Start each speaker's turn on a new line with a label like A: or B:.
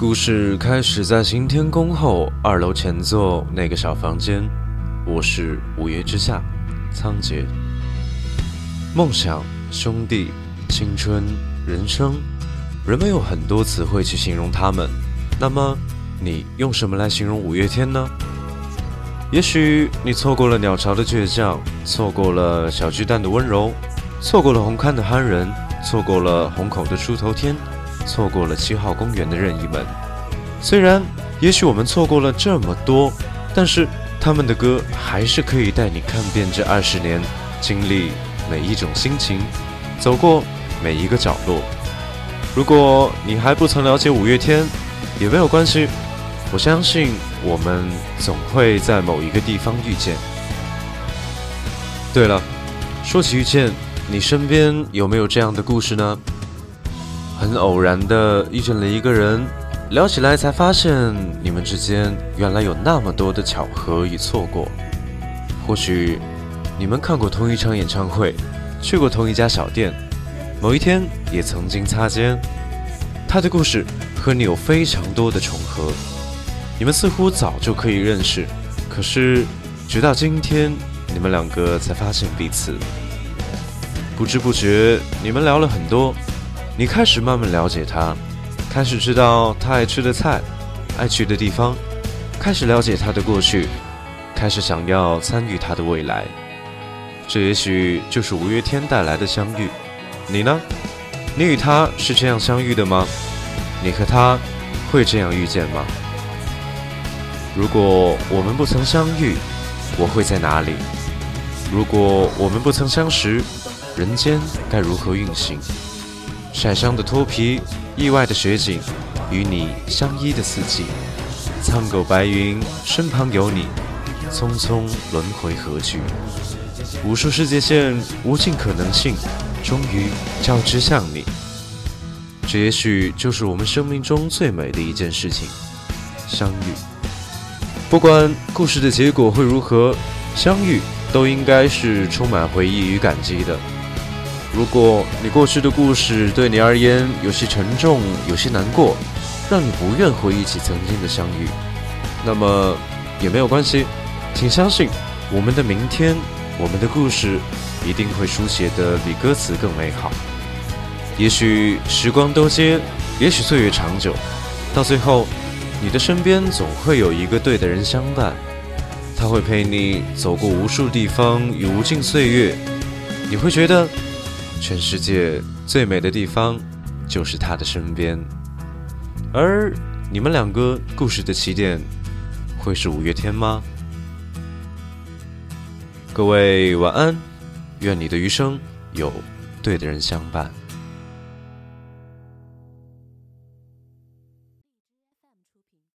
A: 故事开始在行天宫后二楼前座那个小房间。我是五月之下，仓颉。梦想、兄弟、青春、人生，人们有很多词汇去形容他们。那么，你用什么来形容五月天呢？也许你错过了鸟巢的倔强，错过了小巨蛋的温柔，错过了红磡的憨人，错过了虹口的出头天，错过了七号公园的任意门。虽然，也许我们错过了这么多，但是他们的歌还是可以带你看遍这二十年，经历每一种心情，走过每一个角落。如果你还不曾了解五月天，也没有关系，我相信。我们总会在某一个地方遇见。对了，说起遇见，你身边有没有这样的故事呢？很偶然的遇见了一个人，聊起来才发现你们之间原来有那么多的巧合与错过。或许你们看过同一场演唱会，去过同一家小店，某一天也曾经擦肩。他的故事和你有非常多的重合。你们似乎早就可以认识，可是直到今天，你们两个才发现彼此。不知不觉，你们聊了很多。你开始慢慢了解他，开始知道他爱吃的菜，爱去的地方，开始了解他的过去，开始想要参与他的未来。这也许就是五月天带来的相遇。你呢？你与他是这样相遇的吗？你和他会这样遇见吗？如果我们不曾相遇，我会在哪里？如果我们不曾相识，人间该如何运行？晒伤的脱皮，意外的雪景，与你相依的四季，苍狗白云，身旁有你，匆匆轮回何惧？无数世界线，无尽可能性，终于交织向你。这也许就是我们生命中最美的一件事情——相遇。不管故事的结果会如何，相遇都应该是充满回忆与感激的。如果你过去的故事对你而言有些沉重、有些难过，让你不愿回忆起曾经的相遇，那么也没有关系。请相信，我们的明天，我们的故事一定会书写的比歌词更美好。也许时光多接，也许岁月长久，到最后。你的身边总会有一个对的人相伴，他会陪你走过无数地方与无尽岁月，你会觉得全世界最美的地方就是他的身边，而你们两个故事的起点会是五月天吗？各位晚安，愿你的余生有对的人相伴。